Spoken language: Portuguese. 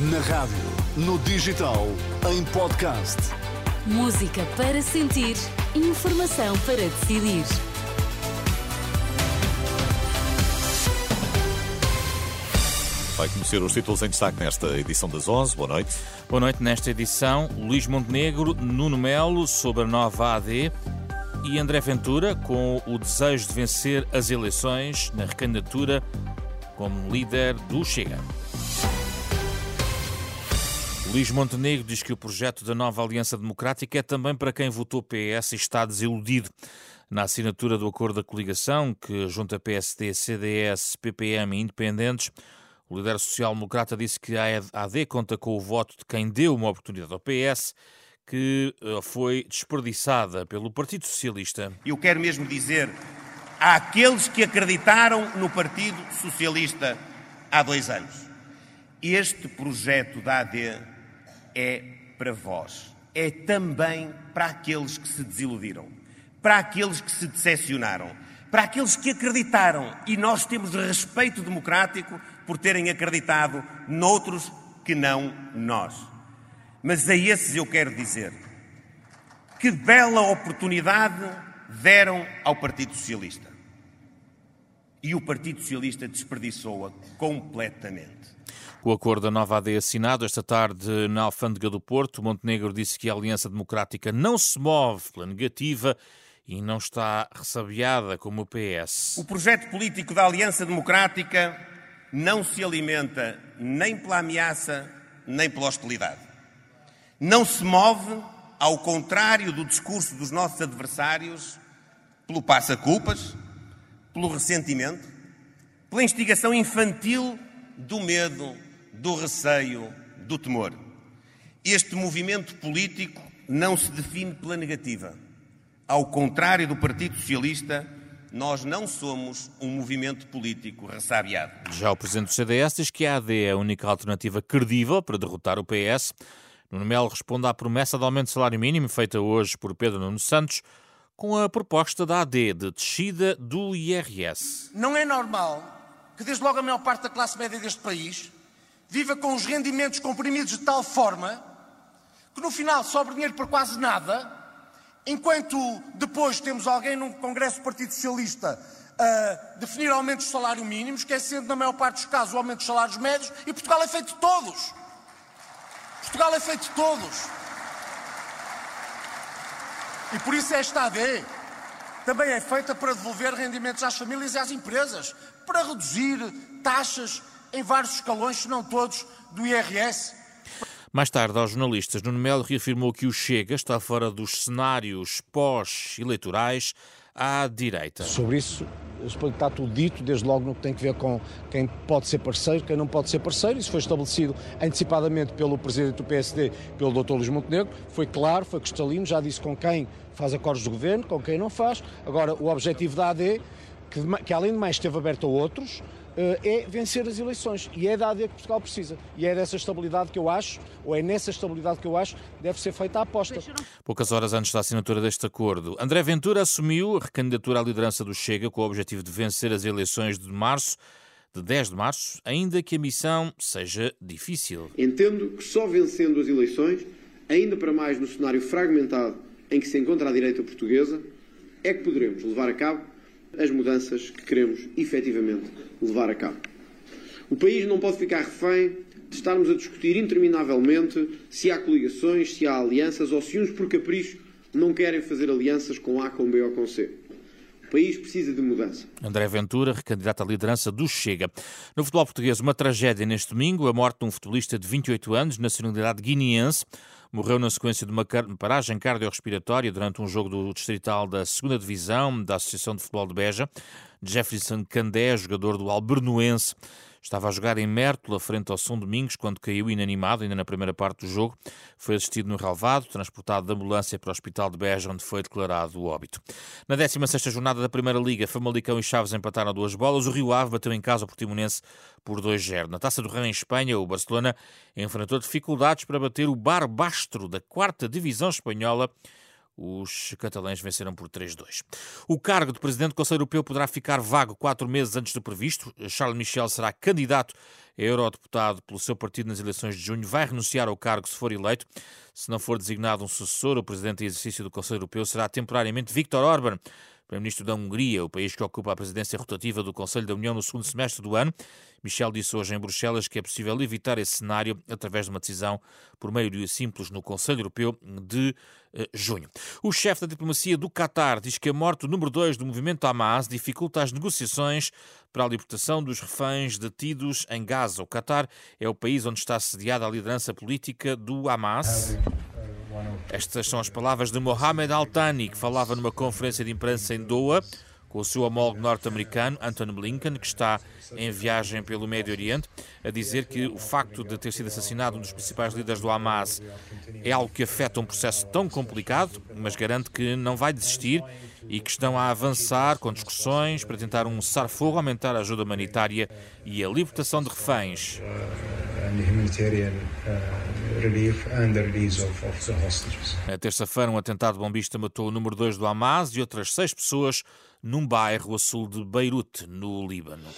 Na rádio, no digital, em podcast. Música para sentir, informação para decidir. Vai conhecer os títulos em destaque nesta edição das 11. Boa noite. Boa noite. Nesta edição, Luís Montenegro, Nuno Melo sobre a nova AD e André Ventura com o desejo de vencer as eleições na recandidatura como líder do Chega. Luís Montenegro diz que o projeto da nova Aliança Democrática é também para quem votou PS e está desiludido. Na assinatura do acordo da coligação, que junta PSD, CDS, PPM e Independentes, o líder social-democrata disse que a AD conta com o voto de quem deu uma oportunidade ao PS, que eh, foi desperdiçada pelo Partido Socialista. Eu quero mesmo dizer àqueles que acreditaram no Partido Socialista há dois anos: este projeto da AD é para vós. É também para aqueles que se desiludiram, para aqueles que se decepcionaram, para aqueles que acreditaram. E nós temos respeito democrático por terem acreditado noutros que não nós. Mas a esses eu quero dizer que bela oportunidade deram ao Partido Socialista. E o Partido Socialista desperdiçou-a completamente. O acordo da nova AD assinado esta tarde na Alfândega do Porto, Montenegro disse que a Aliança Democrática não se move pela negativa e não está ressabiada como o PS. O projeto político da Aliança Democrática não se alimenta nem pela ameaça nem pela hostilidade. Não se move, ao contrário do discurso dos nossos adversários, pelo passa-culpas, pelo ressentimento, pela instigação infantil do medo, do receio, do temor. Este movimento político não se define pela negativa. Ao contrário do Partido Socialista, nós não somos um movimento político ressabiado. Já o presidente do CDS diz que a AD é a única alternativa credível para derrotar o PS. Nuno Melo responde à promessa de aumento de salário mínimo feita hoje por Pedro Nuno Santos com a proposta da AD de descida do IRS. Não é normal que desde logo a maior parte da classe média deste país viva com os rendimentos comprimidos de tal forma que no final sobra dinheiro para quase nada Enquanto depois temos alguém num Congresso do Partido Socialista a definir aumentos de salário mínimo, esquecendo, na maior parte dos casos, o aumento dos salários médios, e Portugal é feito de todos. Portugal é feito de todos. E por isso esta AD também é feita para devolver rendimentos às famílias e às empresas, para reduzir taxas em vários escalões, se não todos, do IRS. Mais tarde, aos jornalistas, Nuno Melo reafirmou que o Chega está fora dos cenários pós-eleitorais à direita. Sobre isso, está tudo dito, desde logo no que tem a ver com quem pode ser parceiro, quem não pode ser parceiro. Isso foi estabelecido antecipadamente pelo presidente do PSD, pelo Dr. Luís Montenegro. Foi claro, foi cristalino, já disse com quem faz acordos de governo, com quem não faz. Agora, o objetivo da AD, que, que além de mais esteve aberto a outros, é vencer as eleições. E é da AD que Portugal precisa. E é dessa estabilidade que eu acho, ou é nessa estabilidade que eu acho, deve ser feita a aposta. Poucas horas antes da assinatura deste acordo, André Ventura assumiu a recandidatura à liderança do Chega com o objetivo de vencer as eleições de março de 10 de março, ainda que a missão seja difícil. Entendo que só vencendo as eleições, ainda para mais no cenário fragmentado em que se encontra a direita portuguesa, é que poderemos levar a cabo as mudanças que queremos efetivamente levar a cabo. O país não pode ficar refém de estarmos a discutir interminavelmente se há coligações, se há alianças ou se uns por capricho não querem fazer alianças com A, com B ou com C. O país precisa de mudança. André Ventura, recandidato à liderança do Chega. No futebol português, uma tragédia neste domingo, a morte de um futebolista de 28 anos, nacionalidade guineense. Morreu na sequência de uma paragem cardiorrespiratória durante um jogo do Distrital da 2 Divisão da Associação de Futebol de Beja. Jefferson Candé, jogador do Albernoense, Estava a jogar em Mértola, frente ao São Domingos, quando caiu inanimado, ainda na primeira parte do jogo. Foi assistido no relvado, transportado de ambulância para o Hospital de Beja, onde foi declarado o óbito. Na 16ª jornada da Primeira Liga, Famalicão e Chaves empataram duas bolas. O Rio Ave bateu em casa o Portimonense por 2-0. Na Taça do Rei em Espanha, o Barcelona enfrentou dificuldades para bater o Barbastro da quarta divisão espanhola os catalães venceram por 3-2. O cargo de presidente do Conselho Europeu poderá ficar vago quatro meses antes do previsto. Charles Michel será candidato eurodeputado pelo seu partido nas eleições de junho, vai renunciar ao cargo se for eleito. Se não for designado um sucessor, o presidente em exercício do Conselho Europeu será temporariamente Viktor Orban. Primeiro-Ministro da Hungria, o país que ocupa a presidência rotativa do Conselho da União no segundo semestre do ano. Michel disse hoje em Bruxelas que é possível evitar esse cenário através de uma decisão por maioria simples no Conselho Europeu de eh, junho. O chefe da diplomacia do Qatar diz que a morte do número 2 do movimento Hamas dificulta as negociações para a libertação dos reféns detidos em Gaza. O Qatar é o país onde está sediada a liderança política do Hamas. Estas são as palavras de Mohamed Al-Thani, que falava numa conferência de imprensa em Doha com o seu homólogo norte-americano, Anthony Blinken, que está em viagem pelo Médio Oriente, a dizer que o facto de ter sido assassinado um dos principais líderes do Hamas é algo que afeta um processo tão complicado, mas garante que não vai desistir e que estão a avançar com discussões para tentar um cessar-fogo, aumentar a ajuda humanitária e a libertação de reféns. Na terça-feira, um atentado bombista matou o número 2 do Hamas e outras seis pessoas num bairro a sul de Beirute, no Líbano.